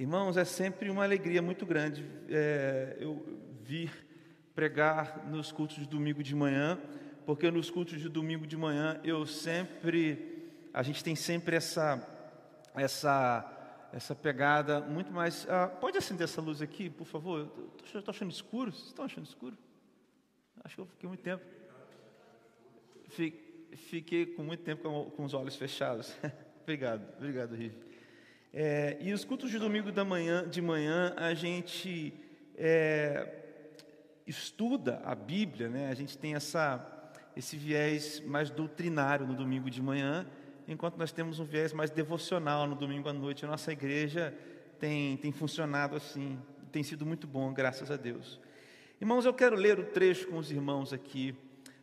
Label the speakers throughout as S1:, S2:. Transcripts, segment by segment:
S1: Irmãos, é sempre uma alegria muito grande é, eu vir pregar nos cultos de domingo de manhã, porque nos cultos de domingo de manhã eu sempre, a gente tem sempre essa, essa, essa pegada muito mais. Ah, pode acender essa luz aqui, por favor? Estou achando escuro. Vocês estão achando escuro? Acho que eu fiquei muito tempo. Fiquei com muito tempo com, com os olhos fechados. obrigado, obrigado, Rive. É, e os cultos de domingo da manhã, de manhã, a gente é, estuda a Bíblia, né? a gente tem essa, esse viés mais doutrinário no domingo de manhã, enquanto nós temos um viés mais devocional no domingo à noite. A nossa igreja tem, tem funcionado assim, tem sido muito bom, graças a Deus. Irmãos, eu quero ler o trecho com os irmãos aqui,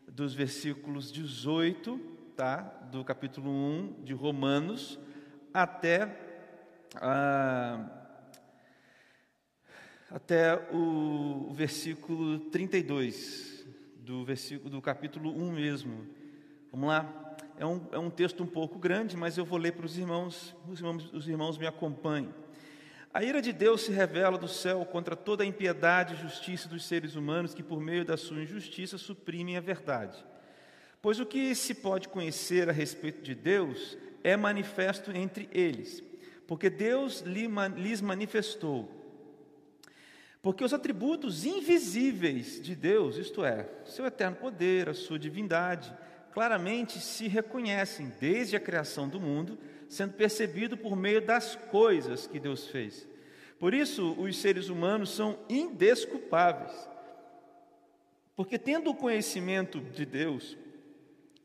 S1: dos versículos 18, tá? do capítulo 1 de Romanos, até ah, até o, o versículo 32, do, versículo, do capítulo 1 mesmo. Vamos lá? É um, é um texto um pouco grande, mas eu vou ler para os irmãos, os irmãos, os irmãos me acompanhem. A ira de Deus se revela do céu contra toda a impiedade e justiça dos seres humanos que, por meio da sua injustiça, suprimem a verdade. Pois o que se pode conhecer a respeito de Deus é manifesto entre eles porque Deus lhes manifestou. Porque os atributos invisíveis de Deus, isto é, seu eterno poder, a sua divindade, claramente se reconhecem desde a criação do mundo, sendo percebido por meio das coisas que Deus fez. Por isso, os seres humanos são indesculpáveis. Porque, tendo o conhecimento de Deus,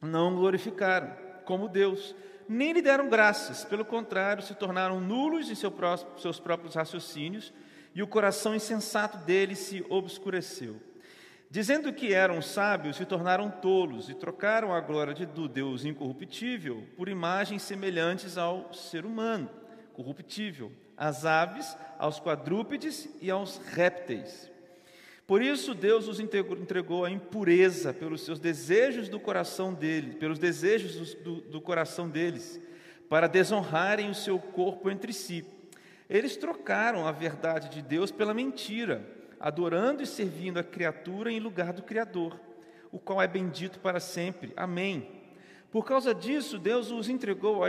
S1: não glorificaram como Deus, nem lhe deram graças, pelo contrário, se tornaram nulos em seu próprio, seus próprios raciocínios, e o coração insensato deles se obscureceu. Dizendo que eram sábios, se tornaram tolos e trocaram a glória de, do Deus incorruptível por imagens semelhantes ao ser humano, corruptível, às aves, aos quadrúpedes e aos répteis. Por isso Deus os entregou à impureza pelos seus desejos do coração dele, pelos desejos do, do coração deles, para desonrarem o seu corpo entre si. Eles trocaram a verdade de Deus pela mentira, adorando e servindo a criatura em lugar do Criador, o qual é bendito para sempre. Amém. Por causa disso, Deus os entregou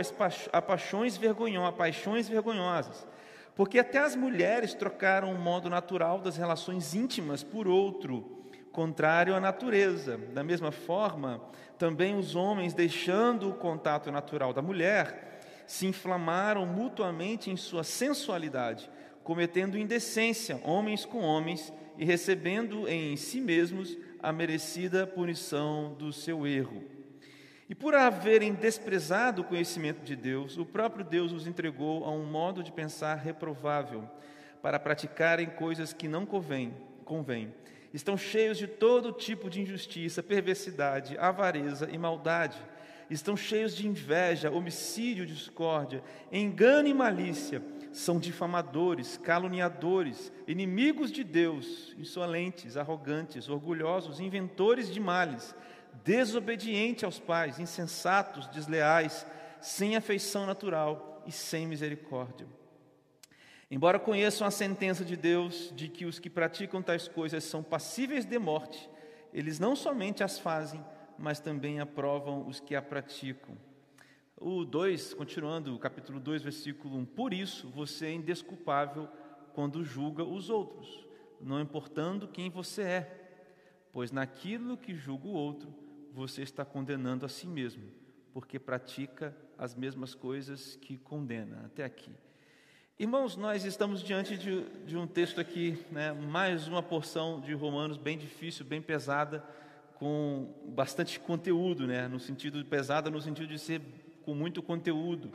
S1: a paixões vergonhosas porque até as mulheres trocaram o modo natural das relações íntimas por outro, contrário à natureza. Da mesma forma, também os homens, deixando o contato natural da mulher, se inflamaram mutuamente em sua sensualidade, cometendo indecência, homens com homens, e recebendo em si mesmos a merecida punição do seu erro. E por haverem desprezado o conhecimento de Deus, o próprio Deus os entregou a um modo de pensar reprovável, para praticarem coisas que não convém, convém. Estão cheios de todo tipo de injustiça, perversidade, avareza e maldade. Estão cheios de inveja, homicídio, discórdia, engano e malícia. São difamadores, caluniadores, inimigos de Deus, insolentes, arrogantes, orgulhosos, inventores de males desobediente aos pais, insensatos, desleais, sem afeição natural e sem misericórdia. Embora conheçam a sentença de Deus de que os que praticam tais coisas são passíveis de morte, eles não somente as fazem, mas também aprovam os que a praticam. O 2, continuando, o capítulo 2, versículo 1: Por isso você é indesculpável quando julga os outros, não importando quem você é, pois naquilo que julga o outro, você está condenando a si mesmo, porque pratica as mesmas coisas que condena. Até aqui. Irmãos, nós estamos diante de, de um texto aqui, né, mais uma porção de Romanos bem difícil, bem pesada, com bastante conteúdo, né, no sentido pesada, no sentido de ser com muito conteúdo.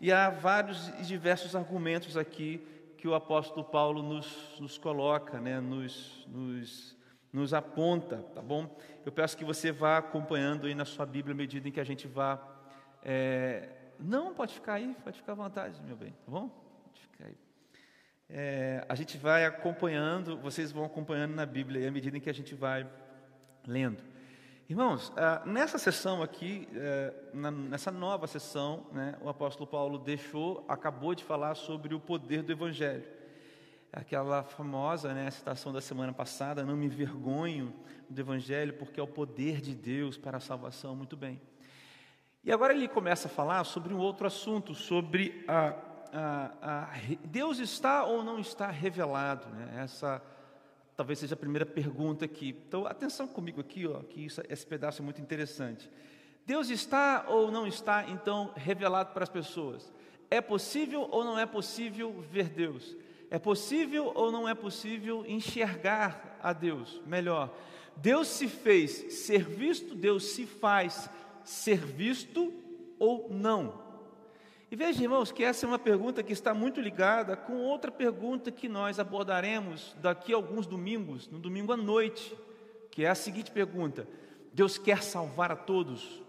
S1: E há vários e diversos argumentos aqui que o apóstolo Paulo nos, nos coloca, né, nos, nos nos aponta, tá bom? Eu peço que você vá acompanhando aí na sua Bíblia à medida em que a gente vá. É... Não, pode ficar aí, pode ficar à vontade, meu bem, tá bom? Pode ficar aí. É... A gente vai acompanhando, vocês vão acompanhando na Bíblia à medida em que a gente vai lendo. Irmãos, ah, nessa sessão aqui, eh, nessa nova sessão, né, o apóstolo Paulo deixou, acabou de falar sobre o poder do Evangelho. Aquela famosa né, citação da semana passada, não me envergonho do Evangelho, porque é o poder de Deus para a salvação. Muito bem. E agora ele começa a falar sobre um outro assunto, sobre a, a, a Deus está ou não está revelado. Né? Essa talvez seja a primeira pergunta aqui. Então, atenção comigo aqui, ó, que isso, esse pedaço é muito interessante. Deus está ou não está, então, revelado para as pessoas? É possível ou não é possível ver Deus? É possível ou não é possível enxergar a Deus? Melhor, Deus se fez ser visto, Deus se faz ser visto ou não? E veja, irmãos, que essa é uma pergunta que está muito ligada com outra pergunta que nós abordaremos daqui a alguns domingos, no domingo à noite, que é a seguinte pergunta: Deus quer salvar a todos?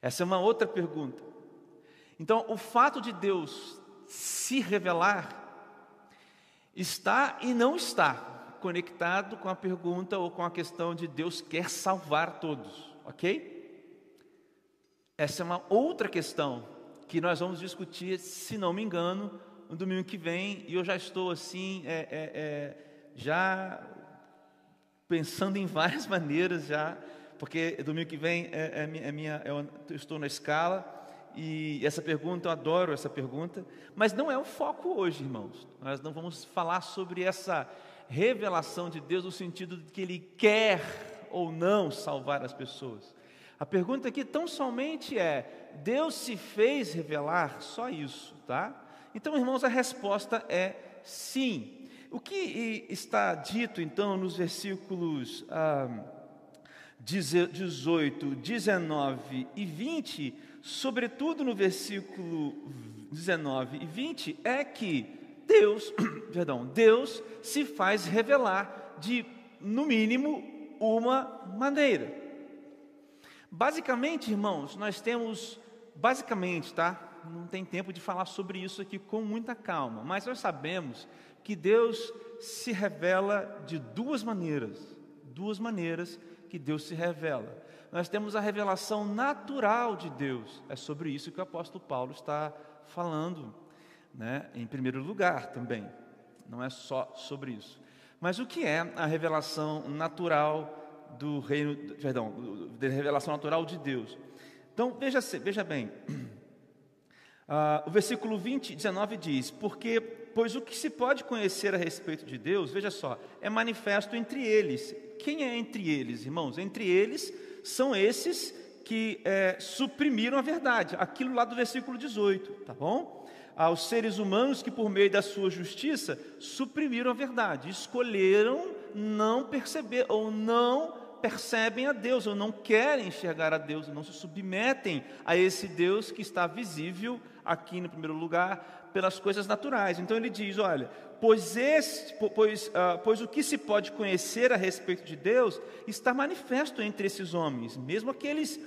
S1: Essa é uma outra pergunta. Então, o fato de Deus se revelar está e não está conectado com a pergunta ou com a questão de Deus quer salvar todos, ok? Essa é uma outra questão que nós vamos discutir, se não me engano, no domingo que vem. E eu já estou assim, é, é, é, já pensando em várias maneiras já, porque domingo que vem é, é, é minha, eu estou na escala e essa pergunta eu adoro essa pergunta, mas não é o foco hoje, irmãos. Nós não vamos falar sobre essa revelação de Deus no sentido de que Ele quer ou não salvar as pessoas. A pergunta aqui tão somente é: Deus se fez revelar? Só isso, tá? Então, irmãos, a resposta é sim. O que está dito então nos versículos ah, 18, 19 e 20, sobretudo no versículo 19 e 20, é que Deus, perdão, Deus se faz revelar de, no mínimo, uma maneira. Basicamente, irmãos, nós temos, basicamente, tá? Não tem tempo de falar sobre isso aqui com muita calma, mas nós sabemos que Deus se revela de duas maneiras, duas maneiras que Deus se revela. Nós temos a revelação natural de Deus, é sobre isso que o apóstolo Paulo está falando, né? Em primeiro lugar também, não é só sobre isso. Mas o que é a revelação natural do reino, perdão, da revelação natural de Deus. Então, veja, veja bem, uh, o versículo 20, 19 diz: Porque, pois o que se pode conhecer a respeito de Deus, veja só, é manifesto entre eles. Quem é entre eles, irmãos? Entre eles são esses que é, suprimiram a verdade, aquilo lá do versículo 18, tá bom? Aos seres humanos que, por meio da sua justiça, suprimiram a verdade, escolheram não perceber ou não percebem a Deus, ou não querem enxergar a Deus, ou não se submetem a esse Deus que está visível aqui no primeiro lugar pelas coisas naturais. Então ele diz: olha, pois, pois, uh, pois o que se pode conhecer a respeito de Deus está manifesto entre esses homens, mesmo aqueles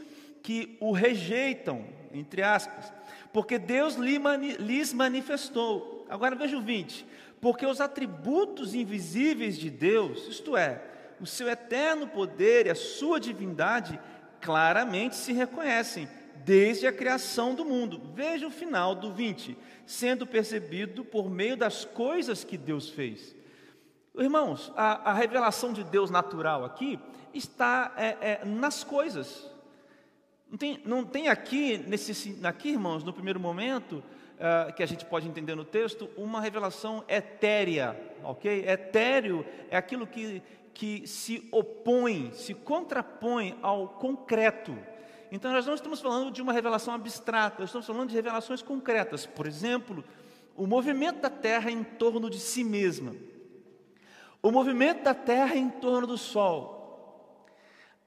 S1: que o rejeitam, entre aspas, porque Deus lhes manifestou. Agora veja o 20: porque os atributos invisíveis de Deus, isto é, o seu eterno poder e a sua divindade claramente se reconhecem desde a criação do mundo. Veja o final do 20: sendo percebido por meio das coisas que Deus fez. Irmãos, a, a revelação de Deus natural aqui está é, é, nas coisas. Não tem, não tem aqui, nesse, aqui, irmãos, no primeiro momento, uh, que a gente pode entender no texto, uma revelação etérea, ok? Etéreo é aquilo que, que se opõe, se contrapõe ao concreto. Então, nós não estamos falando de uma revelação abstrata, nós estamos falando de revelações concretas. Por exemplo, o movimento da Terra em torno de si mesma, o movimento da Terra em torno do Sol,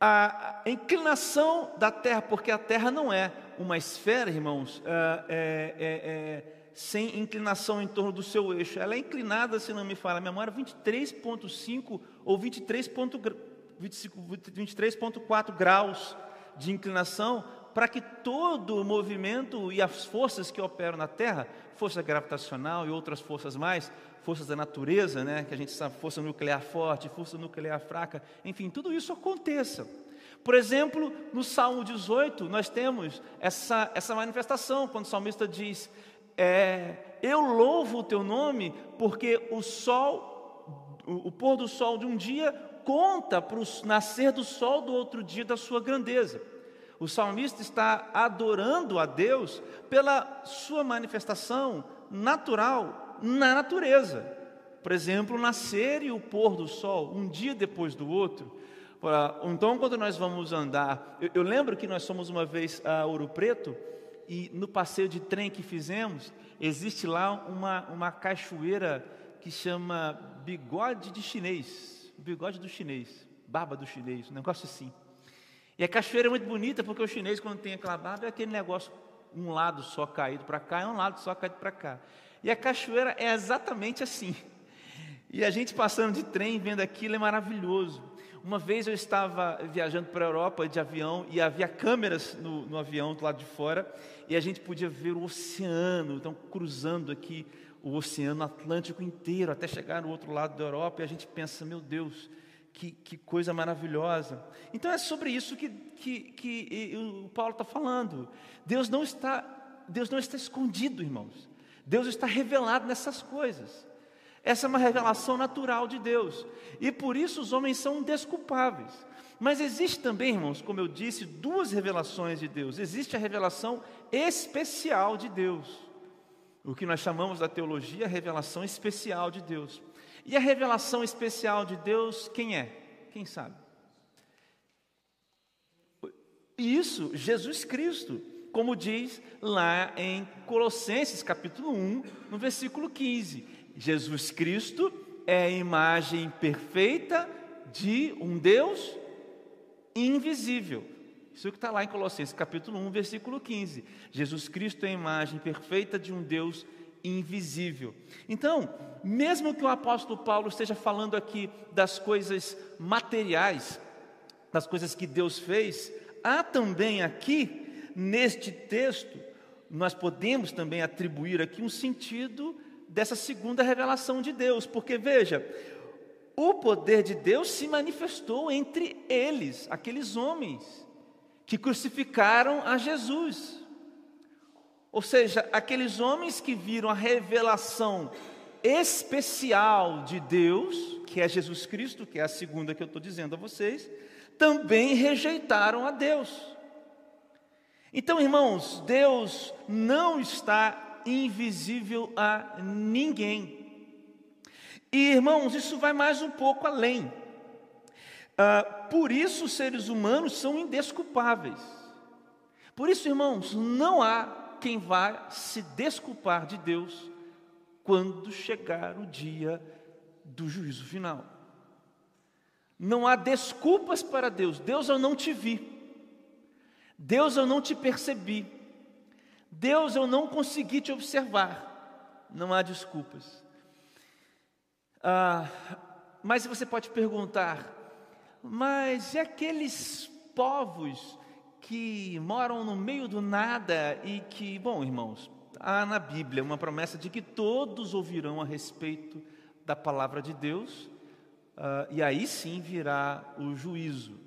S1: a inclinação da Terra, porque a Terra não é uma esfera, irmãos, é, é, é, sem inclinação em torno do seu eixo. Ela é inclinada, se não me falha a memória, 23,5 ou 23,4 graus de inclinação para que todo o movimento e as forças que operam na Terra, força gravitacional e outras forças mais, forças da natureza, né, que a gente sabe, força nuclear forte, força nuclear fraca, enfim, tudo isso aconteça. Por exemplo, no Salmo 18, nós temos essa, essa manifestação, quando o salmista diz: é, Eu louvo o teu nome, porque o sol, o, o pôr do sol de um dia conta para o nascer do sol do outro dia da sua grandeza. O salmista está adorando a Deus pela sua manifestação natural na natureza. Por exemplo, o nascer e o pôr do sol, um dia depois do outro. Então, quando nós vamos andar, eu, eu lembro que nós fomos uma vez a Ouro Preto e no passeio de trem que fizemos, existe lá uma, uma cachoeira que chama Bigode de Chinês, bigode do chinês, barba do chinês, um negócio assim. E a cachoeira é muito bonita porque o chinês, quando tem aquela barba, é aquele negócio, um lado só caído para cá e um lado só caído para cá. E a cachoeira é exatamente assim. E a gente passando de trem, vendo aquilo, é maravilhoso. Uma vez eu estava viajando para a Europa de avião e havia câmeras no, no, avião do lado de fora e a gente podia ver o oceano, então cruzando aqui o oceano Atlântico inteiro até chegar no outro lado da Europa e a gente pensa, meu Deus, que, que coisa maravilhosa. Então é sobre isso que, que, que o Paulo está falando. Deus não está, Deus não está escondido, irmãos. Deus está revelado nessas coisas. Essa é uma revelação natural de Deus. E por isso os homens são desculpáveis. Mas existe também, irmãos, como eu disse, duas revelações de Deus. Existe a revelação especial de Deus. O que nós chamamos da teologia, revelação especial de Deus. E a revelação especial de Deus, quem é? Quem sabe? Isso, Jesus Cristo, como diz lá em Colossenses capítulo 1, no versículo 15. Jesus Cristo é a imagem perfeita de um Deus invisível. Isso que está lá em Colossenses capítulo 1, versículo 15. Jesus Cristo é a imagem perfeita de um Deus invisível. Então, mesmo que o apóstolo Paulo esteja falando aqui das coisas materiais, das coisas que Deus fez, há também aqui, neste texto, nós podemos também atribuir aqui um sentido dessa segunda revelação de Deus, porque veja, o poder de Deus se manifestou entre eles, aqueles homens que crucificaram a Jesus. Ou seja, aqueles homens que viram a revelação especial de Deus, que é Jesus Cristo, que é a segunda que eu estou dizendo a vocês, também rejeitaram a Deus. Então, irmãos, Deus não está invisível a ninguém. E irmãos, isso vai mais um pouco além. Ah, por isso, os seres humanos são indesculpáveis. Por isso, irmãos, não há quem vá se desculpar de Deus quando chegar o dia do juízo final. Não há desculpas para Deus. Deus, eu não te vi. Deus, eu não te percebi. Deus, eu não consegui te observar. Não há desculpas. Ah, mas você pode perguntar, mas e aqueles povos que moram no meio do nada e que, bom, irmãos, há na Bíblia uma promessa de que todos ouvirão a respeito da palavra de Deus, uh, e aí sim virá o juízo.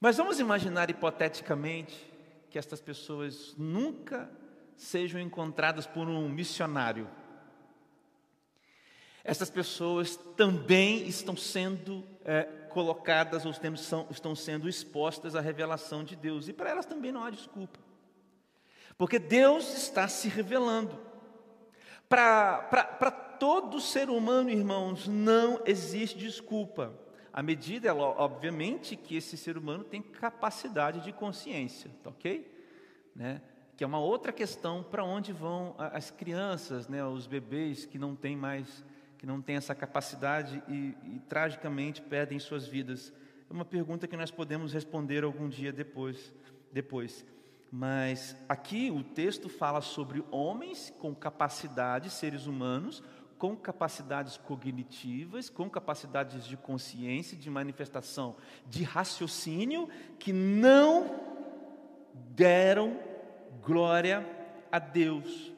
S1: Mas vamos imaginar hipoteticamente que estas pessoas nunca sejam encontradas por um missionário. Essas pessoas também estão sendo é, colocadas ou são, estão sendo expostas à revelação de Deus, e para elas também não há desculpa, porque Deus está se revelando. Para todo ser humano, irmãos, não existe desculpa. À medida, obviamente, que esse ser humano tem capacidade de consciência, tá ok? Né? Que é uma outra questão para onde vão as crianças, né? os bebês que não têm mais, que não têm essa capacidade e, e tragicamente perdem suas vidas. É uma pergunta que nós podemos responder algum dia depois. depois. Mas aqui o texto fala sobre homens com capacidade, seres humanos, com capacidades cognitivas, com capacidades de consciência, de manifestação, de raciocínio, que não deram glória a Deus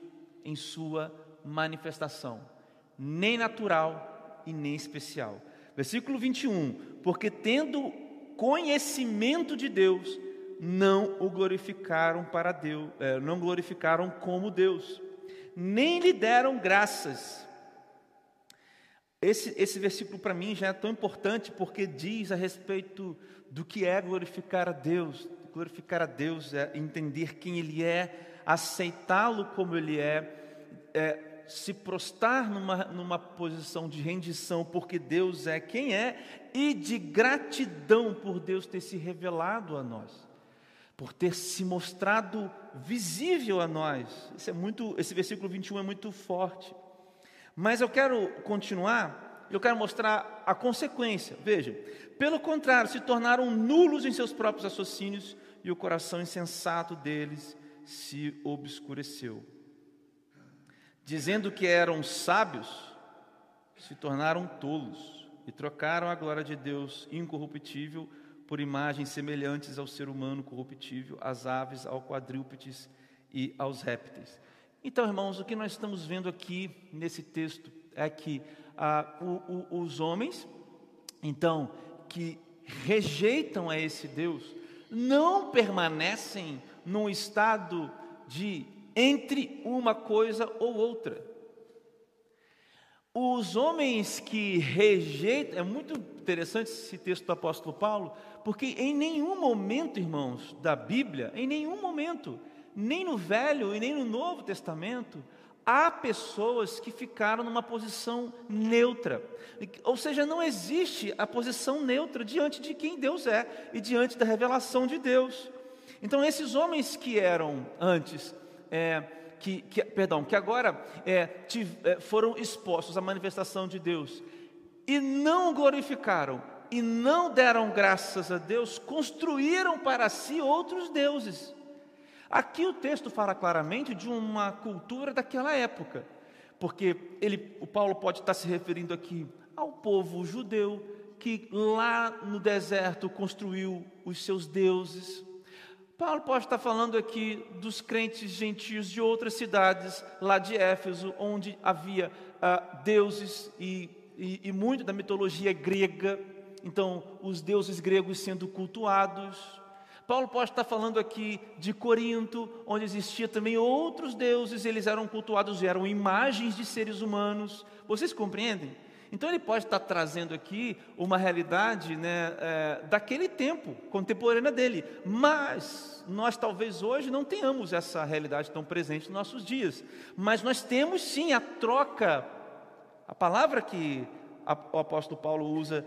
S1: em sua manifestação, nem natural e nem especial. Versículo 21: Porque tendo conhecimento de Deus, não o glorificaram para Deus, é, não glorificaram como Deus, nem lhe deram graças. Esse, esse versículo para mim já é tão importante porque diz a respeito do que é glorificar a Deus. Glorificar a Deus é entender quem Ele é, aceitá-lo como Ele é, é se prostrar numa, numa posição de rendição, porque Deus é quem é, e de gratidão por Deus ter se revelado a nós, por ter se mostrado visível a nós. Esse, é muito, esse versículo 21 é muito forte. Mas eu quero continuar, eu quero mostrar a consequência. Veja, pelo contrário, se tornaram nulos em seus próprios raciocínios e o coração insensato deles se obscureceu dizendo que eram sábios, se tornaram tolos e trocaram a glória de Deus incorruptível por imagens semelhantes ao ser humano corruptível, às aves, ao quadrúpedes e aos répteis. Então, irmãos, o que nós estamos vendo aqui nesse texto é que ah, o, o, os homens, então, que rejeitam a esse Deus, não permanecem num estado de entre uma coisa ou outra. Os homens que rejeitam, é muito interessante esse texto do apóstolo Paulo, porque em nenhum momento, irmãos, da Bíblia, em nenhum momento, nem no Velho e nem no Novo Testamento, há pessoas que ficaram numa posição neutra. Ou seja, não existe a posição neutra diante de quem Deus é e diante da revelação de Deus. Então, esses homens que eram antes é, que, que, perdão, que agora é, é, foram expostos à manifestação de Deus e não glorificaram e não deram graças a Deus, construíram para si outros deuses. Aqui o texto fala claramente de uma cultura daquela época, porque ele, o Paulo pode estar se referindo aqui ao povo judeu que lá no deserto construiu os seus deuses, Paulo pode estar falando aqui dos crentes gentios de outras cidades, lá de Éfeso, onde havia ah, deuses e, e, e muito da mitologia grega, então os deuses gregos sendo cultuados. Paulo pode estar falando aqui de Corinto, onde existia também outros deuses, eles eram cultuados, eram imagens de seres humanos. Vocês compreendem? Então ele pode estar trazendo aqui uma realidade né, é, daquele tempo, contemporânea dele, mas nós talvez hoje não tenhamos essa realidade tão presente nos nossos dias, mas nós temos sim a troca, a palavra que o apóstolo Paulo usa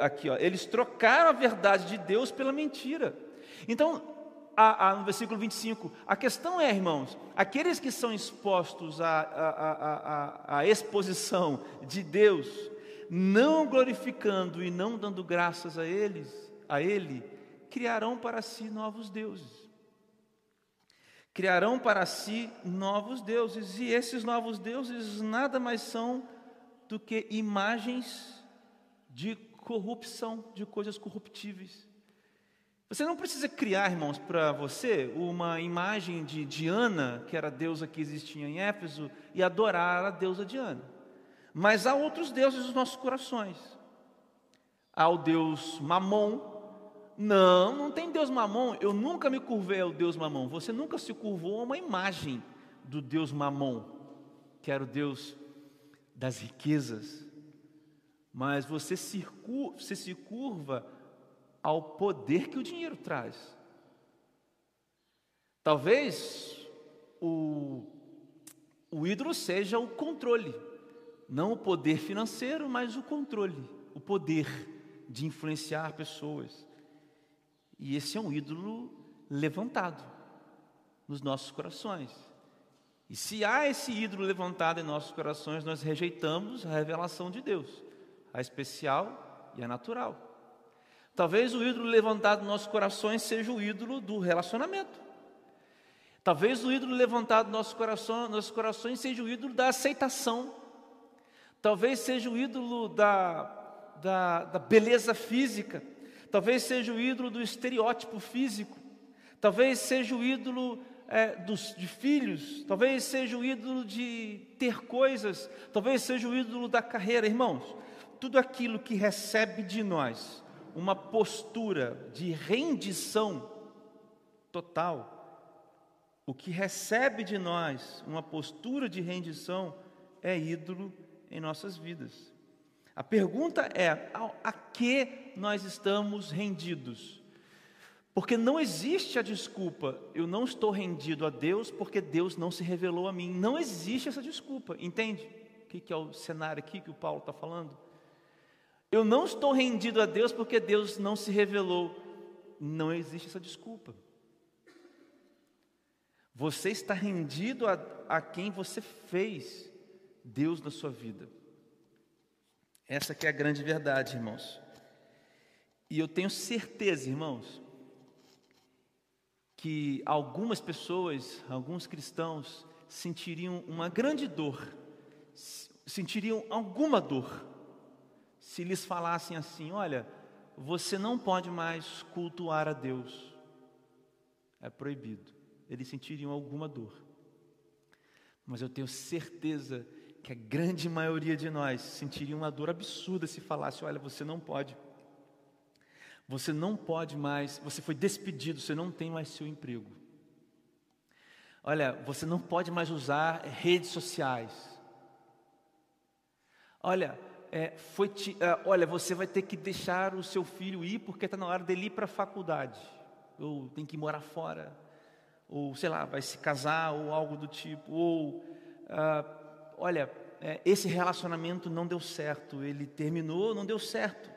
S1: aqui, ó, eles trocaram a verdade de Deus pela mentira. Então, a, a, no versículo 25. A questão é, irmãos, aqueles que são expostos à, exposição de Deus, não glorificando e não dando graças a eles, a Ele, criarão para si novos deuses. Criarão para si novos deuses, e esses novos deuses nada mais são do que imagens de corrupção, de coisas corruptíveis. Você não precisa criar, irmãos, para você uma imagem de Diana, que era a deusa que existia em Éfeso, e adorar a deusa Diana. Mas há outros deuses nos nossos corações. Há o deus Mamon. Não, não tem deus Mamon. Eu nunca me curvei ao deus Mamon. Você nunca se curvou a uma imagem do deus Mamon, que era o deus das riquezas. Mas você se, você se curva ao poder que o dinheiro traz. Talvez o, o ídolo seja o controle, não o poder financeiro, mas o controle, o poder de influenciar pessoas. E esse é um ídolo levantado nos nossos corações. E se há esse ídolo levantado em nossos corações, nós rejeitamos a revelação de Deus, a especial e a natural. Talvez o ídolo levantado nos nossos corações seja o ídolo do relacionamento. Talvez o ídolo levantado nos nossos corações, seja o ídolo da aceitação. Talvez seja o ídolo da, da, da beleza física. Talvez seja o ídolo do estereótipo físico. talvez seja o ídolo é, dos, de filhos, talvez seja o ídolo de ter coisas, talvez seja o ídolo da carreira, irmãos. Tudo aquilo que recebe de nós uma postura de rendição total, o que recebe de nós uma postura de rendição é ídolo em nossas vidas. A pergunta é: a, que nós estamos rendidos? Porque não existe a desculpa, eu não estou rendido a Deus porque Deus não se revelou a mim. Não existe essa desculpa, entende? O que é o cenário aqui que o Paulo está falando? Eu não estou rendido a Deus porque Deus não se revelou. Não existe essa desculpa. Você está rendido a, a quem você fez Deus na sua vida. Essa que é a grande verdade, irmãos. E eu tenho certeza, irmãos, que algumas pessoas, alguns cristãos, sentiriam uma grande dor, sentiriam alguma dor, se lhes falassem assim: olha, você não pode mais cultuar a Deus, é proibido. Eles sentiriam alguma dor, mas eu tenho certeza que a grande maioria de nós sentiria uma dor absurda se falasse: olha, você não pode, você não pode mais, você foi despedido, você não tem mais seu emprego. Olha, você não pode mais usar redes sociais. Olha, é, foi te, é, olha, você vai ter que deixar o seu filho ir porque está na hora dele ir para a faculdade, ou tem que morar fora, ou sei lá, vai se casar, ou algo do tipo, ou ah, olha, é, esse relacionamento não deu certo, ele terminou, não deu certo.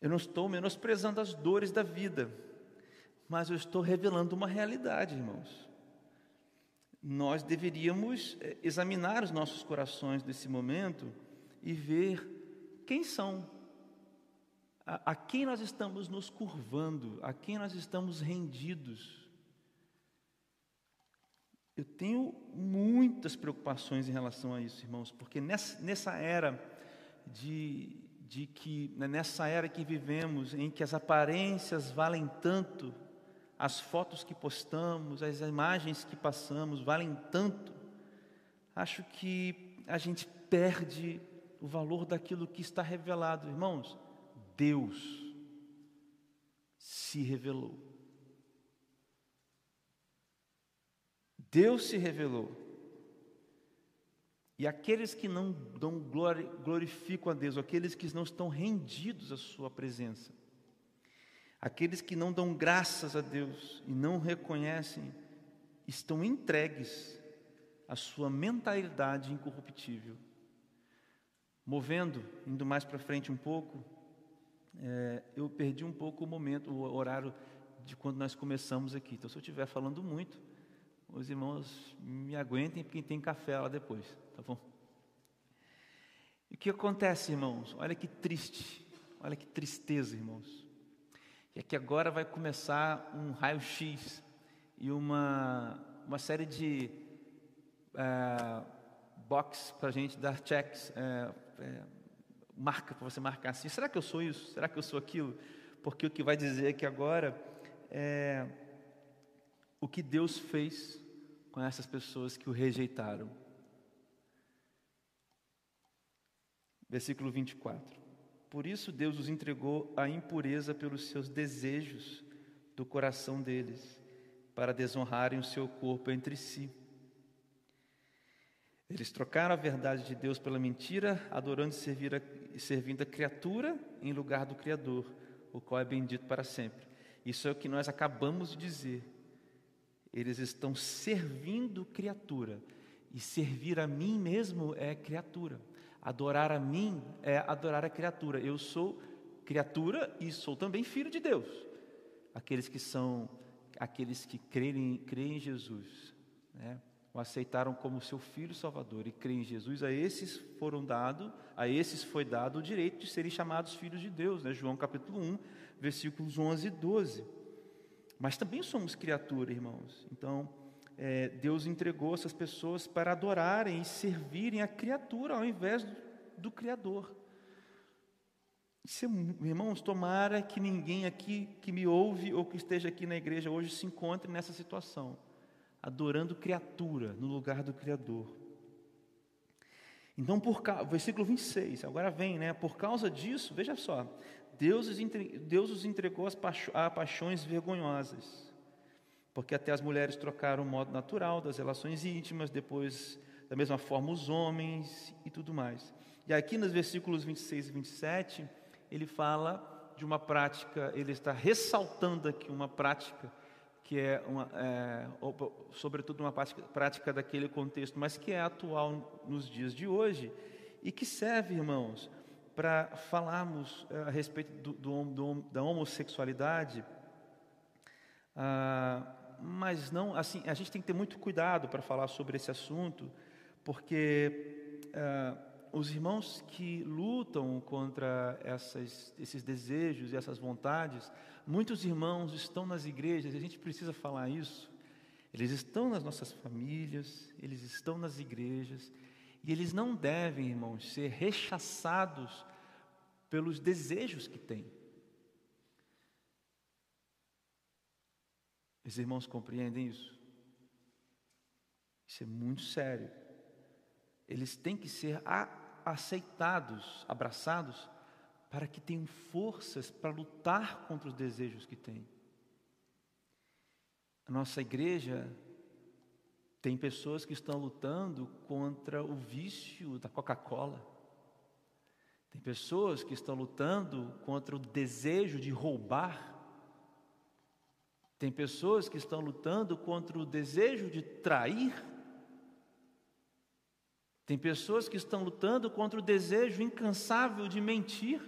S1: Eu não estou menosprezando as dores da vida, mas eu estou revelando uma realidade, irmãos. Nós deveríamos é, examinar os nossos corações nesse momento e ver quem são, a, a quem nós estamos nos curvando, a quem nós estamos rendidos. Eu tenho muitas preocupações em relação a isso, irmãos, porque nessa, nessa era de, de que, né, nessa era que vivemos, em que as aparências valem tanto, as fotos que postamos, as imagens que passamos valem tanto, acho que a gente perde o valor daquilo que está revelado, irmãos. Deus se revelou. Deus se revelou. E aqueles que não dão glorificam a Deus, aqueles que não estão rendidos à Sua presença, aqueles que não dão graças a Deus e não reconhecem, estão entregues à sua mentalidade incorruptível. Movendo, indo mais para frente um pouco, é, eu perdi um pouco o momento, o horário de quando nós começamos aqui. Então, se eu estiver falando muito, os irmãos me aguentem porque tem café lá depois, tá bom? E o que acontece, irmãos? Olha que triste, olha que tristeza, irmãos. E aqui agora vai começar um raio-x e uma, uma série de é, box para a gente dar checks, é, é, marca para você marcar assim. Será que eu sou isso? Será que eu sou aquilo? Porque o que vai dizer aqui agora é o que Deus fez com essas pessoas que o rejeitaram. Versículo 24. Por isso Deus os entregou à impureza pelos seus desejos do coração deles, para desonrarem o seu corpo entre si. Eles trocaram a verdade de Deus pela mentira, adorando e servir a, servindo a criatura em lugar do Criador, o qual é bendito para sempre. Isso é o que nós acabamos de dizer. Eles estão servindo criatura. E servir a mim mesmo é criatura. Adorar a mim é adorar a criatura. Eu sou criatura e sou também filho de Deus. Aqueles que são, aqueles que creem, creem em Jesus, né? o aceitaram como seu filho salvador e creem em Jesus, a esses foram dado, a esses foi dado o direito de serem chamados filhos de Deus, né? João capítulo 1, versículos 11 e 12. Mas também somos criatura, irmãos. Então, é, Deus entregou essas pessoas para adorarem e servirem a criatura ao invés do, do Criador. Irmãos, tomara que ninguém aqui que me ouve ou que esteja aqui na igreja hoje se encontre nessa situação, adorando criatura no lugar do Criador. Então, por versículo 26, agora vem, né? Por causa disso, veja só, Deus os, Deus os entregou a paixões vergonhosas, porque até as mulheres trocaram o modo natural das relações íntimas, depois, da mesma forma, os homens e tudo mais. E aqui nos versículos 26 e 27, ele fala de uma prática, ele está ressaltando aqui uma prática que é, uma, é sobretudo uma prática, prática daquele contexto, mas que é atual nos dias de hoje e que serve, irmãos, para falarmos é, a respeito do, do, do, da homossexualidade, ah, mas não, assim, a gente tem que ter muito cuidado para falar sobre esse assunto, porque ah, os irmãos que lutam contra essas, esses desejos e essas vontades, muitos irmãos estão nas igrejas, e a gente precisa falar isso. Eles estão nas nossas famílias, eles estão nas igrejas, e eles não devem, irmãos, ser rechaçados pelos desejos que têm. Os irmãos compreendem isso? Isso é muito sério. Eles têm que ser aceitados, abraçados, para que tenham forças para lutar contra os desejos que têm. A nossa igreja tem pessoas que estão lutando contra o vício da Coca-Cola. Tem pessoas que estão lutando contra o desejo de roubar. Tem pessoas que estão lutando contra o desejo de trair. Tem pessoas que estão lutando contra o desejo incansável de mentir,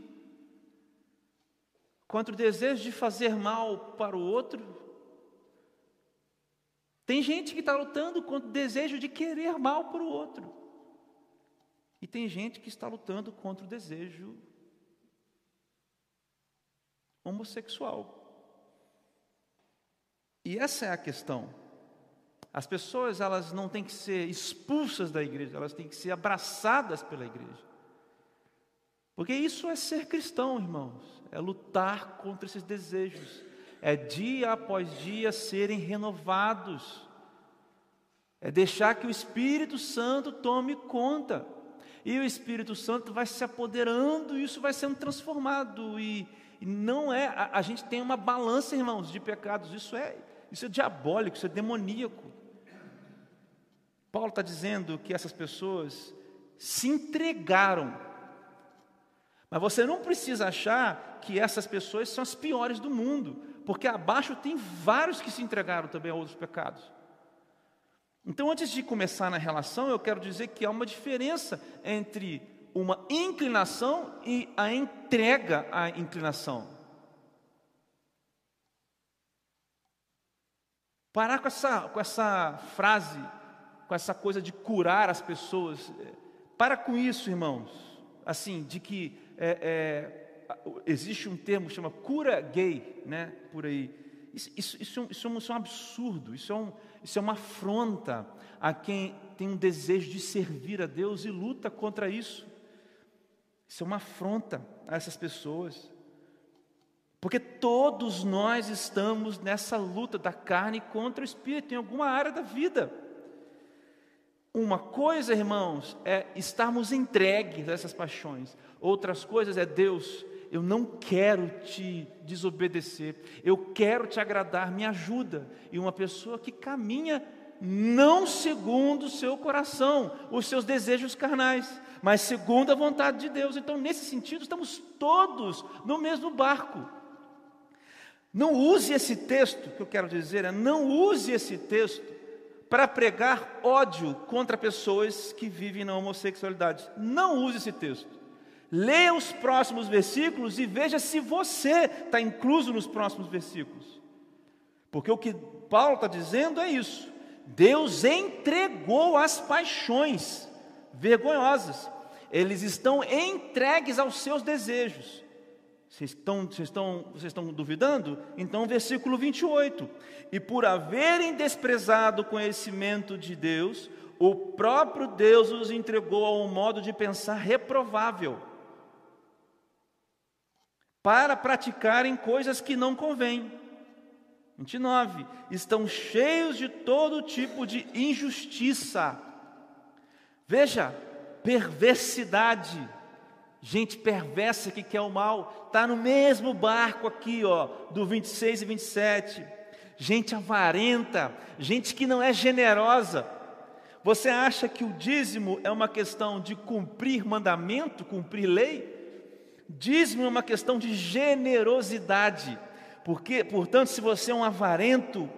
S1: contra o desejo de fazer mal para o outro. Tem gente que está lutando contra o desejo de querer mal para o outro. E tem gente que está lutando contra o desejo homossexual. E essa é a questão. As pessoas, elas não têm que ser expulsas da igreja, elas têm que ser abraçadas pela igreja. Porque isso é ser cristão, irmãos, é lutar contra esses desejos, é dia após dia serem renovados, é deixar que o Espírito Santo tome conta, e o Espírito Santo vai se apoderando, e isso vai sendo transformado, e, e não é, a, a gente tem uma balança, irmãos, de pecados, isso é, isso é diabólico, isso é demoníaco. Paulo está dizendo que essas pessoas se entregaram. Mas você não precisa achar que essas pessoas são as piores do mundo, porque abaixo tem vários que se entregaram também a outros pecados. Então, antes de começar na relação, eu quero dizer que há uma diferença entre uma inclinação e a entrega à inclinação. Parar com essa, com essa frase com essa coisa de curar as pessoas. Para com isso, irmãos. Assim, de que é, é, existe um termo que chama cura gay, né? Por aí. Isso, isso, isso, é isso, é um, isso é um absurdo, isso é, um, isso é uma afronta a quem tem um desejo de servir a Deus e luta contra isso. Isso é uma afronta a essas pessoas. Porque todos nós estamos nessa luta da carne contra o espírito em alguma área da vida. Uma coisa, irmãos, é estarmos entregues a essas paixões. Outras coisas é Deus, eu não quero te desobedecer, eu quero te agradar, me ajuda. E uma pessoa que caminha não segundo o seu coração, os seus desejos carnais, mas segundo a vontade de Deus. Então, nesse sentido, estamos todos no mesmo barco. Não use esse texto, que eu quero dizer é, não use esse texto para pregar ódio contra pessoas que vivem na homossexualidade. Não use esse texto. Leia os próximos versículos e veja se você está incluso nos próximos versículos. Porque o que Paulo está dizendo é isso. Deus entregou as paixões vergonhosas. Eles estão entregues aos seus desejos. Vocês estão, vocês, estão, vocês estão duvidando? Então, versículo 28. E por haverem desprezado o conhecimento de Deus, o próprio Deus os entregou a um modo de pensar reprovável. para praticarem coisas que não convêm. 29. Estão cheios de todo tipo de injustiça. Veja, perversidade. Gente perversa que quer o mal, está no mesmo barco aqui, ó, do 26 e 27. Gente avarenta, gente que não é generosa. Você acha que o dízimo é uma questão de cumprir mandamento, cumprir lei? Dízimo é uma questão de generosidade. Porque, portanto, se você é um avarento,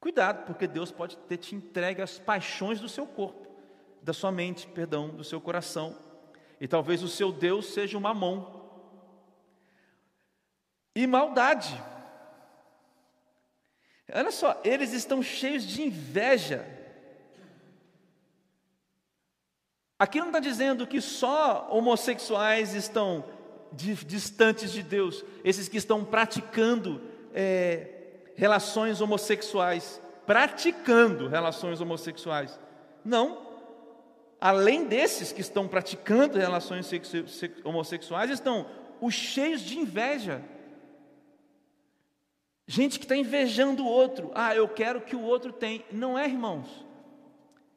S1: cuidado, porque Deus pode ter te entregue as paixões do seu corpo, da sua mente, perdão, do seu coração. E talvez o seu Deus seja uma mão. E maldade. Olha só, eles estão cheios de inveja. Aqui não está dizendo que só homossexuais estão distantes de Deus, esses que estão praticando é, relações homossexuais, praticando relações homossexuais. Não. Além desses que estão praticando relações homossexuais, estão os cheios de inveja. Gente que está invejando o outro. Ah, eu quero que o outro tem. Não é, irmãos.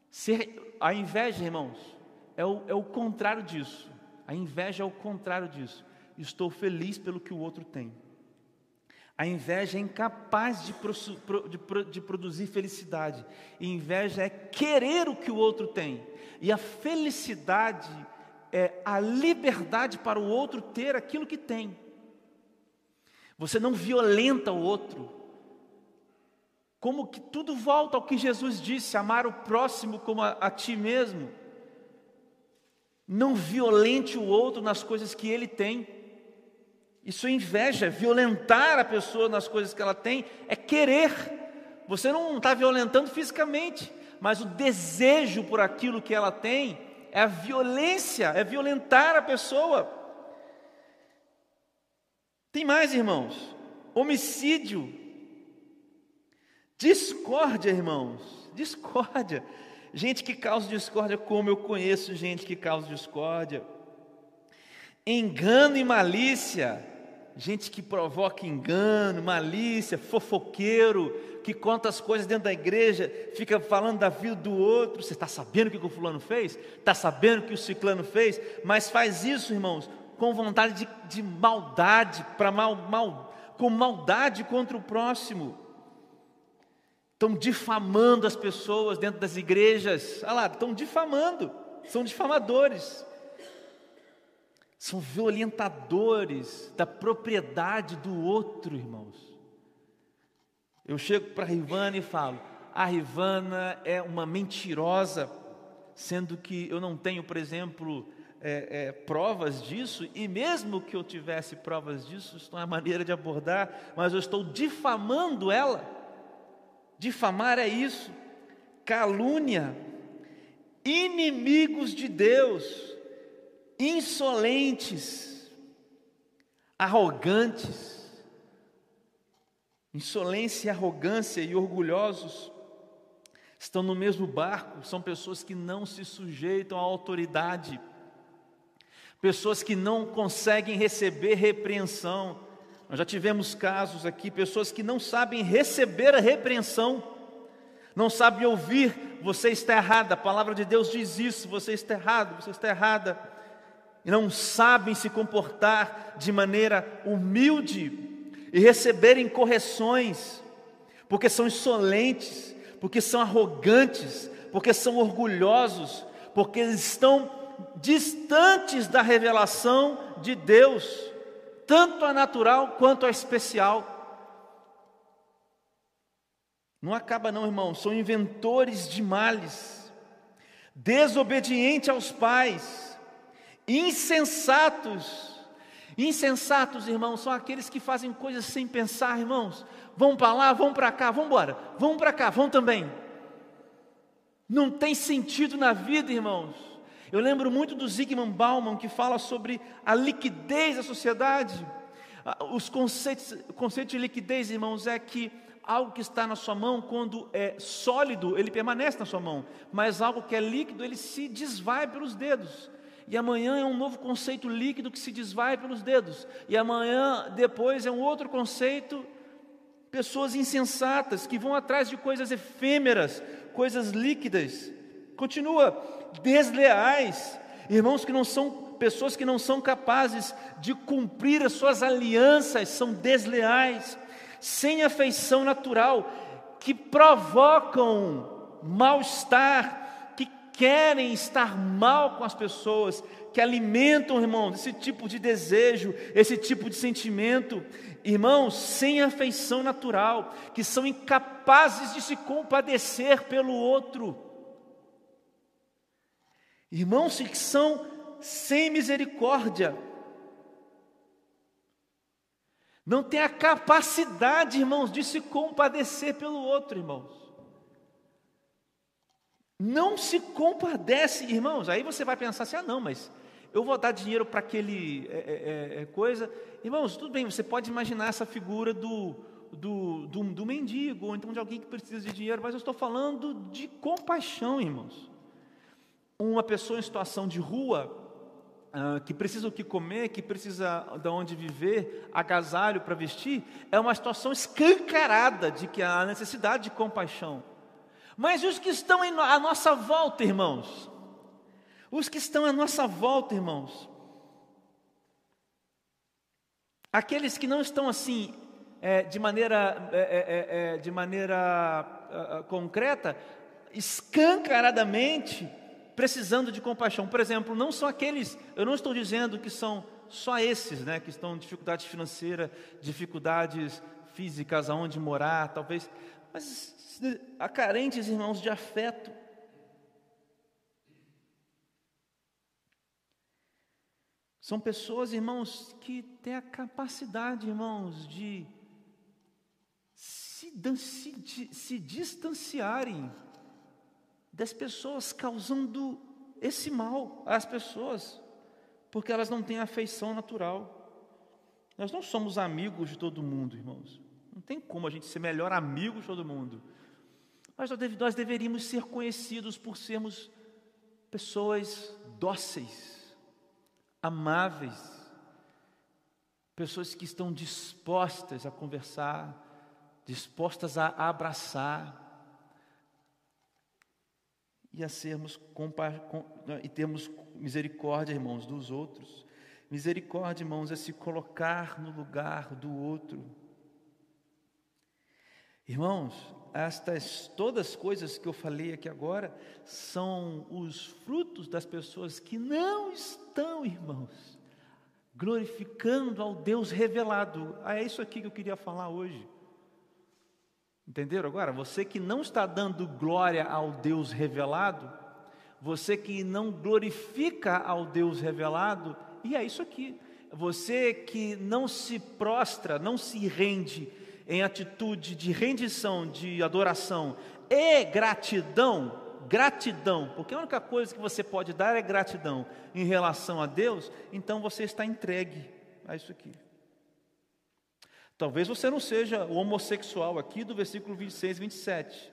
S1: Ser, a inveja, irmãos, é o, é o contrário disso. A inveja é o contrário disso. Estou feliz pelo que o outro tem. A inveja é incapaz de, de, de, produzir felicidade. E inveja é querer o que o outro tem. E a felicidade é a liberdade para o outro ter aquilo que tem. Você não violenta o outro. Como que tudo volta ao que Jesus disse: amar o próximo como a, a ti mesmo. Não violente o outro nas coisas que ele tem. Isso é inveja, violentar a pessoa nas coisas que ela tem, é querer. Você não está violentando fisicamente, mas o desejo por aquilo que ela tem é a violência, é violentar a pessoa. Tem mais, irmãos? Homicídio, discórdia, irmãos, discórdia. Gente que causa discórdia, como eu conheço gente que causa discórdia. Engano e malícia, gente que provoca engano, malícia, fofoqueiro, que conta as coisas dentro da igreja, fica falando da vida do outro. Você está sabendo o que o fulano fez? Está sabendo o que o ciclano fez? Mas faz isso, irmãos, com vontade de, de maldade, para mal, mal, com maldade contra o próximo estão difamando as pessoas dentro das igrejas. Olha lá, estão difamando, são difamadores, são violentadores da propriedade do outro, irmãos. Eu chego para a Rivana e falo: a Rivana é uma mentirosa, sendo que eu não tenho, por exemplo, é, é, provas disso, e mesmo que eu tivesse provas disso, isso não é maneira de abordar, mas eu estou difamando ela. Difamar é isso, calúnia, inimigos de Deus, insolentes, arrogantes, insolência, arrogância e orgulhosos estão no mesmo barco, são pessoas que não se sujeitam à autoridade, pessoas que não conseguem receber repreensão, nós já tivemos casos aqui, pessoas que não sabem receber a repreensão, não sabem ouvir, você está errada, a palavra de Deus diz isso, você está errado, você está errada, e não sabem se comportar de maneira humilde e receberem correções, porque são insolentes, porque são arrogantes, porque são orgulhosos, porque estão distantes da revelação de Deus tanto a natural quanto a especial. Não acaba, não, irmão, são inventores de males, desobedientes aos pais, insensatos. Insensatos, irmãos, são aqueles que fazem coisas sem pensar, irmãos. Vão para lá, vão para cá, vão embora, vão para cá, vão também. Não tem sentido na vida, irmãos. Eu lembro muito do Zygmunt Bauman, que fala sobre a liquidez da sociedade. Os conceitos, o conceito de liquidez, irmãos, é que algo que está na sua mão, quando é sólido, ele permanece na sua mão, mas algo que é líquido, ele se desvai pelos dedos. E amanhã é um novo conceito líquido que se desvai pelos dedos. E amanhã, depois, é um outro conceito. Pessoas insensatas que vão atrás de coisas efêmeras, coisas líquidas. Continua, desleais. Irmãos que não são pessoas que não são capazes de cumprir as suas alianças, são desleais, sem afeição natural, que provocam mal-estar, querem estar mal com as pessoas, que alimentam, irmãos, esse tipo de desejo, esse tipo de sentimento, irmãos, sem afeição natural, que são incapazes de se compadecer pelo outro. Irmãos que são sem misericórdia, não tem a capacidade, irmãos, de se compadecer pelo outro, irmãos não se compadece, irmãos. Aí você vai pensar assim: ah, não, mas eu vou dar dinheiro para aquele é, é, é, é, coisa. Irmãos, tudo bem, você pode imaginar essa figura do, do, do, do mendigo, ou então de alguém que precisa de dinheiro, mas eu estou falando de compaixão, irmãos. Uma pessoa em situação de rua, Uh, que precisa o que comer, que precisa de onde viver, agasalho para vestir, é uma situação escancarada de que há necessidade de compaixão. Mas os que estão à nossa volta, irmãos, os que estão à nossa volta, irmãos, aqueles que não estão assim, é, de maneira, é, é, é, é de maneira concreta, escancaradamente, precisando de compaixão. Por exemplo, não são aqueles, eu não estou dizendo que são só esses, né, que estão em dificuldade financeira, dificuldades físicas, aonde morar, talvez, mas há carentes, irmãos, de afeto. São pessoas, irmãos, que têm a capacidade, irmãos, de se, se, se distanciarem das pessoas, causando esse mal às pessoas, porque elas não têm afeição natural. Nós não somos amigos de todo mundo, irmãos. Não tem como a gente ser melhor amigo de todo mundo. Mas nós deveríamos ser conhecidos por sermos pessoas dóceis, amáveis, pessoas que estão dispostas a conversar, dispostas a abraçar e a sermos e termos misericórdia, irmãos, dos outros. Misericórdia, irmãos, é se colocar no lugar do outro. Irmãos, estas todas coisas que eu falei aqui agora são os frutos das pessoas que não estão, irmãos, glorificando ao Deus revelado. Ah, é isso aqui que eu queria falar hoje. Entenderam agora? Você que não está dando glória ao Deus revelado, você que não glorifica ao Deus revelado, e é isso aqui. Você que não se prostra, não se rende em atitude de rendição, de adoração e gratidão, gratidão, porque a única coisa que você pode dar é gratidão em relação a Deus, então você está entregue a isso aqui. Talvez você não seja o homossexual aqui do versículo 26, 27,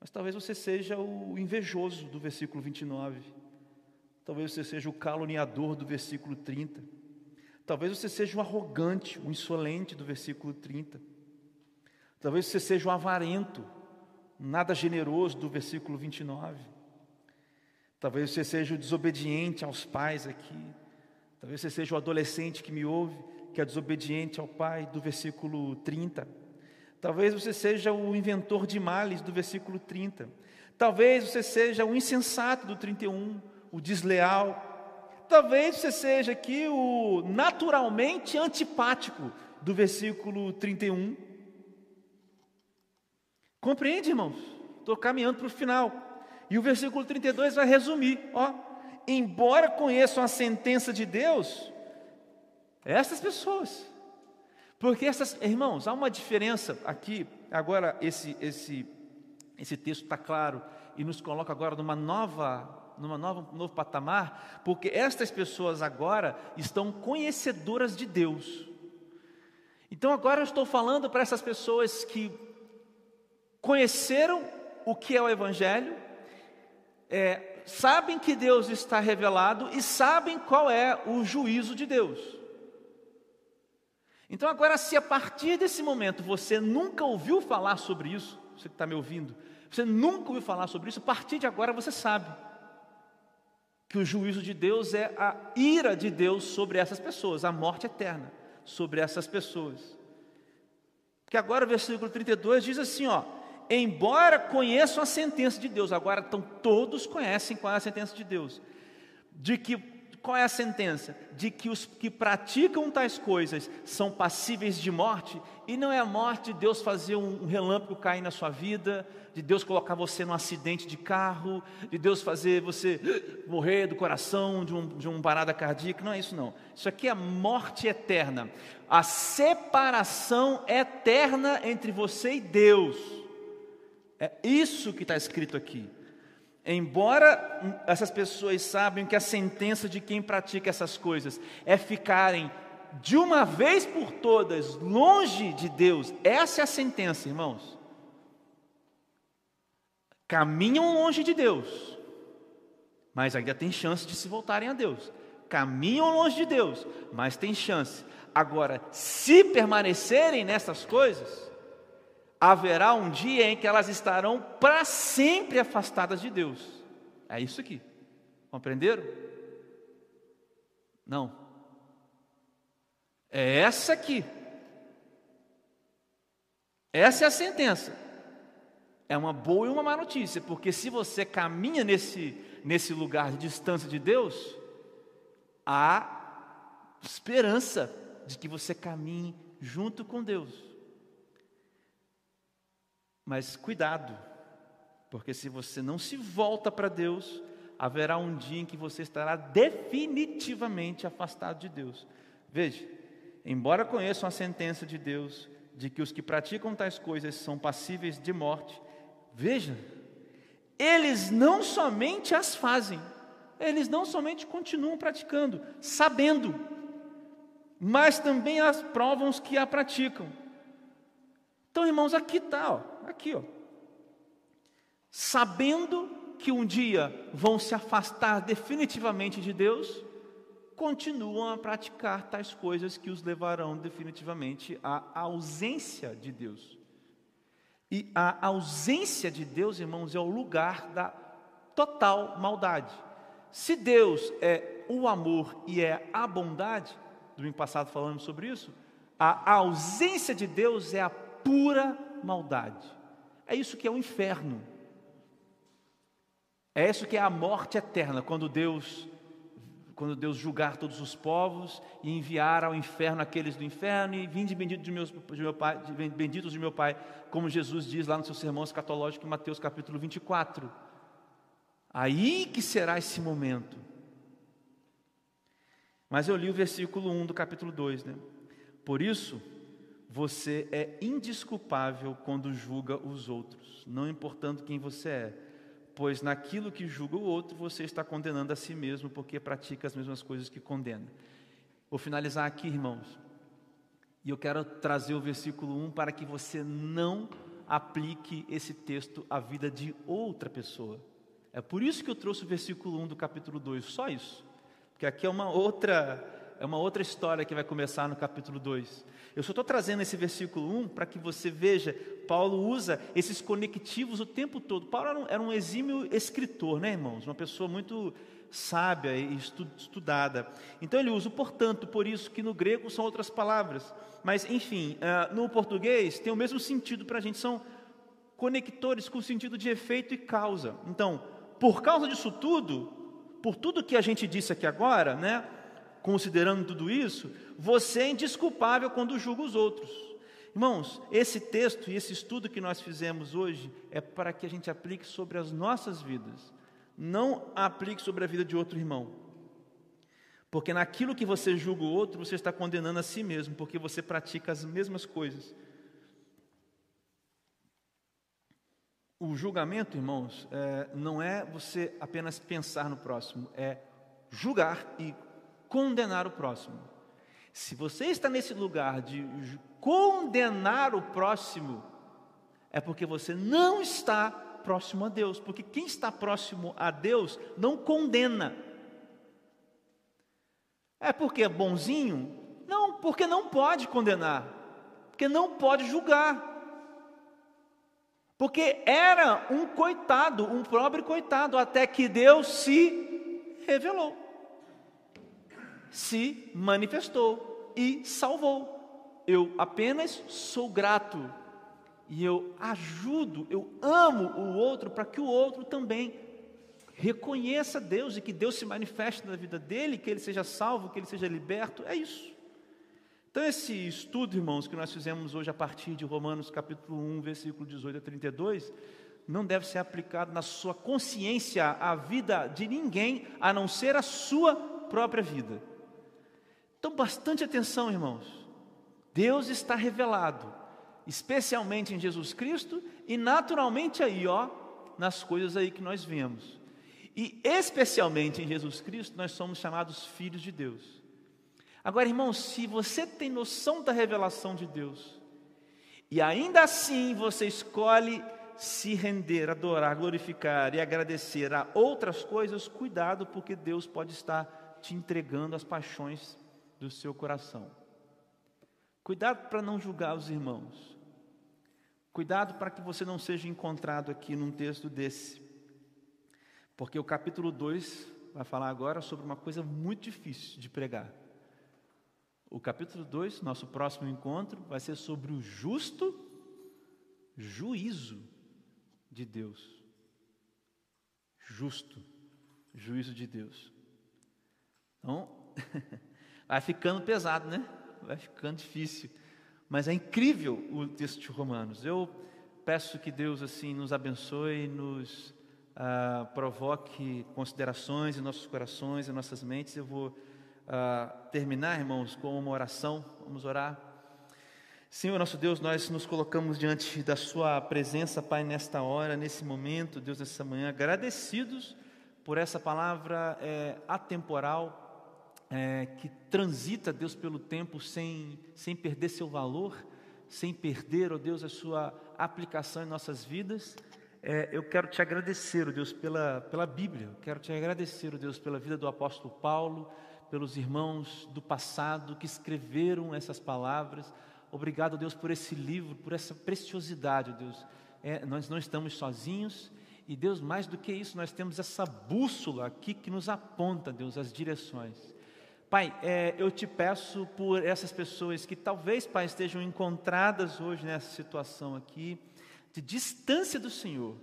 S1: mas talvez você seja o invejoso do versículo 29, talvez você seja o caluniador do versículo 30. Talvez você seja o arrogante, o insolente do versículo 30. Talvez você seja o avarento, nada generoso do versículo 29. Talvez você seja o desobediente aos pais aqui. Talvez você seja o adolescente que me ouve, que é desobediente ao pai, do versículo 30. Talvez você seja o inventor de males, do versículo 30. Talvez você seja o insensato, do 31, o desleal, talvez você seja aqui o naturalmente antipático do versículo 31. Compreende, irmãos? Estou caminhando para o final. E o versículo 32 vai resumir: ó, embora conheçam a sentença de Deus, essas pessoas, porque essas, irmãos, há uma diferença aqui. Agora esse esse esse texto está claro e nos coloca agora numa nova numa nova, novo patamar, porque estas pessoas agora estão conhecedoras de Deus. Então agora eu estou falando para essas pessoas que conheceram o que é o Evangelho, é, sabem que Deus está revelado e sabem qual é o juízo de Deus. Então, agora, se a partir desse momento você nunca ouviu falar sobre isso, você que está me ouvindo, você nunca ouviu falar sobre isso, a partir de agora você sabe que o juízo de Deus é a ira de Deus sobre essas pessoas, a morte eterna sobre essas pessoas. Porque agora o versículo 32 diz assim, ó: embora conheçam a sentença de Deus, agora então todos conhecem qual é a sentença de Deus, de que qual é a sentença? De que os que praticam tais coisas são passíveis de morte, e não é a morte de Deus fazer um relâmpago cair na sua vida, de Deus colocar você num acidente de carro, de Deus fazer você morrer do coração, de, um, de uma parada cardíaca, não é isso não. Isso aqui é morte eterna, a separação eterna entre você e Deus. É isso que está escrito aqui. Embora essas pessoas sabem que a sentença de quem pratica essas coisas é ficarem de uma vez por todas longe de Deus, essa é a sentença, irmãos. Caminham longe de Deus, mas ainda tem chance de se voltarem a Deus. Caminham longe de Deus, mas tem chance. Agora, se permanecerem nessas coisas, haverá um dia em que elas estarão para sempre afastadas de Deus. É isso aqui. Compreenderam? Não. É essa aqui. Essa é a sentença. É uma boa e uma má notícia, porque se você caminha nesse, nesse lugar de distância de Deus, há esperança de que você caminhe junto com Deus. Mas cuidado, porque se você não se volta para Deus, haverá um dia em que você estará definitivamente afastado de Deus. Veja, embora conheçam a sentença de Deus de que os que praticam tais coisas são passíveis de morte, veja, eles não somente as fazem, eles não somente continuam praticando, sabendo, mas também as provam os que a praticam. Então, irmãos, aqui está, ó aqui, ó. Sabendo que um dia vão se afastar definitivamente de Deus, continuam a praticar tais coisas que os levarão definitivamente à ausência de Deus. E a ausência de Deus, irmãos, é o lugar da total maldade. Se Deus é o amor e é a bondade, domingo passado falamos sobre isso, a ausência de Deus é a pura maldade. É isso que é o inferno. É isso que é a morte eterna, quando Deus quando Deus julgar todos os povos e enviar ao inferno aqueles do inferno e vinde benditos de, meus, de meu pai, de, benditos de meu Pai, como Jesus diz lá no seu sermão escatológico em Mateus capítulo 24. Aí que será esse momento. Mas eu li o versículo 1 do capítulo 2, né? Por isso, você é indisculpável quando julga os outros, não importando quem você é, pois naquilo que julga o outro você está condenando a si mesmo, porque pratica as mesmas coisas que condena. Vou finalizar aqui, irmãos, e eu quero trazer o versículo 1 para que você não aplique esse texto à vida de outra pessoa. É por isso que eu trouxe o versículo 1 do capítulo 2, só isso, porque aqui é uma outra é uma outra história que vai começar no capítulo 2. Eu só estou trazendo esse versículo 1 para que você veja, Paulo usa esses conectivos o tempo todo. Paulo era um, era um exímio escritor, né, irmãos? Uma pessoa muito sábia e estudada. Então ele usa o portanto, por isso que no grego são outras palavras. Mas, enfim, uh, no português tem o mesmo sentido para a gente, são conectores com sentido de efeito e causa. Então, por causa disso tudo, por tudo que a gente disse aqui agora, né? Considerando tudo isso, você é indisculpável quando julga os outros. Irmãos, esse texto e esse estudo que nós fizemos hoje é para que a gente aplique sobre as nossas vidas, não aplique sobre a vida de outro irmão. Porque naquilo que você julga o outro, você está condenando a si mesmo, porque você pratica as mesmas coisas. O julgamento, irmãos, é, não é você apenas pensar no próximo, é julgar e condenar o próximo. Se você está nesse lugar de condenar o próximo, é porque você não está próximo a Deus, porque quem está próximo a Deus não condena. É porque é bonzinho? Não, porque não pode condenar, porque não pode julgar. Porque era um coitado, um pobre coitado, até que Deus se revelou, se manifestou e salvou. Eu apenas sou grato e eu ajudo, eu amo o outro para que o outro também reconheça Deus e que Deus se manifeste na vida dele, que ele seja salvo, que ele seja liberto. É isso. Então, esse estudo, irmãos, que nós fizemos hoje a partir de Romanos capítulo 1, versículo 18 a 32, não deve ser aplicado na sua consciência à vida de ninguém, a não ser a sua própria vida. Então, bastante atenção, irmãos. Deus está revelado especialmente em Jesus Cristo e naturalmente aí, ó, nas coisas aí que nós vemos. E especialmente em Jesus Cristo, nós somos chamados filhos de Deus. Agora, irmão, se você tem noção da revelação de Deus, e ainda assim você escolhe se render, adorar, glorificar e agradecer a outras coisas, cuidado, porque Deus pode estar te entregando as paixões do seu coração. Cuidado para não julgar os irmãos. Cuidado para que você não seja encontrado aqui num texto desse. Porque o capítulo 2 vai falar agora sobre uma coisa muito difícil de pregar. O capítulo 2, nosso próximo encontro, vai ser sobre o justo juízo de Deus. Justo juízo de Deus. Então, vai ficando pesado, né? Vai ficando difícil. Mas é incrível o texto de Romanos. Eu peço que Deus assim nos abençoe, nos ah, provoque considerações em nossos corações, em nossas mentes. Eu vou ah, terminar, irmãos, com uma oração. Vamos orar. Senhor nosso Deus, nós nos colocamos diante da Sua presença, Pai, nesta hora, nesse momento, Deus, nessa manhã, agradecidos por essa palavra é, atemporal é, que transita, Deus, pelo tempo sem, sem perder seu valor, sem perder, ó oh Deus, a sua aplicação em nossas vidas. É, eu quero te agradecer, ó oh Deus, pela, pela Bíblia, eu quero te agradecer, ó oh Deus, pela vida do apóstolo Paulo, pelos irmãos do passado que escreveram essas palavras. Obrigado, Deus, por esse livro, por essa preciosidade, Deus. É, nós não estamos sozinhos e, Deus, mais do que isso, nós temos essa bússola aqui que nos aponta, Deus, as direções. Pai, é, eu te peço por essas pessoas que talvez, Pai, estejam encontradas hoje nessa situação aqui, de distância do Senhor,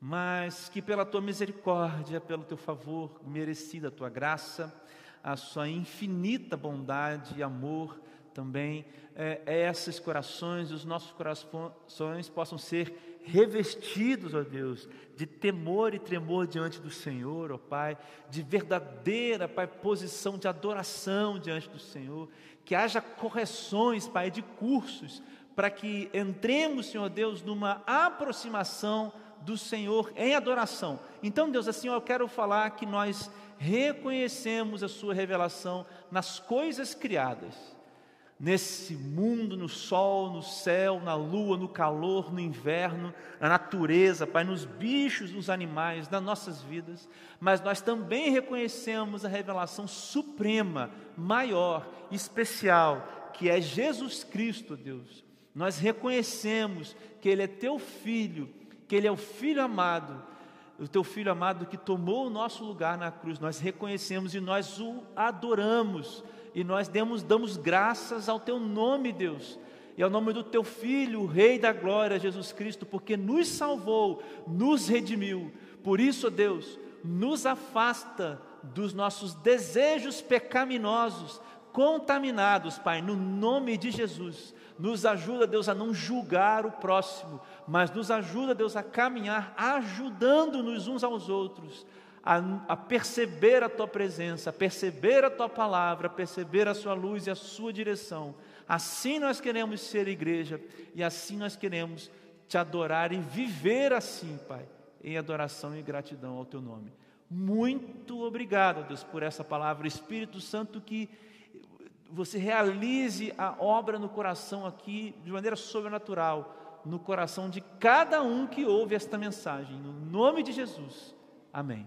S1: mas que pela tua misericórdia, pelo teu favor merecida, a tua graça, a sua infinita bondade e amor também, é, é esses corações, os nossos corações possam ser revestidos, ó Deus, de temor e tremor diante do Senhor, ó Pai, de verdadeira, Pai, posição de adoração diante do Senhor, que haja correções, Pai, de cursos, para que entremos, Senhor Deus, numa aproximação do Senhor em adoração. Então, Deus, assim eu quero falar que nós reconhecemos a Sua revelação nas coisas criadas nesse mundo, no sol, no céu, na lua, no calor, no inverno, na natureza, Pai, nos bichos, nos animais, nas nossas vidas, mas nós também reconhecemos a revelação suprema, maior, especial, que é Jesus Cristo, Deus. Nós reconhecemos que Ele é Teu Filho, que Ele é o Filho amado, o Teu Filho amado que tomou o nosso lugar na cruz. Nós reconhecemos e nós o adoramos e nós demos, damos graças ao teu nome, Deus, e ao nome do teu Filho, o Rei da Glória, Jesus Cristo, porque nos salvou, nos redimiu. Por isso, Deus, nos afasta dos nossos desejos pecaminosos, contaminados, Pai, no nome de Jesus. Nos ajuda, Deus, a não julgar o próximo, mas nos ajuda, Deus, a caminhar ajudando-nos uns aos outros a, a, perceber a tua presença, a perceber a tua palavra, a perceber a sua luz e a sua direção. Assim nós queremos ser igreja e assim nós queremos te adorar e viver assim, Pai, em adoração e gratidão ao teu nome. Muito obrigado, Deus, por essa palavra, Espírito Santo, que você realize a obra no coração aqui de maneira sobrenatural no coração de cada um que ouve esta mensagem. No nome de Jesus. Amém.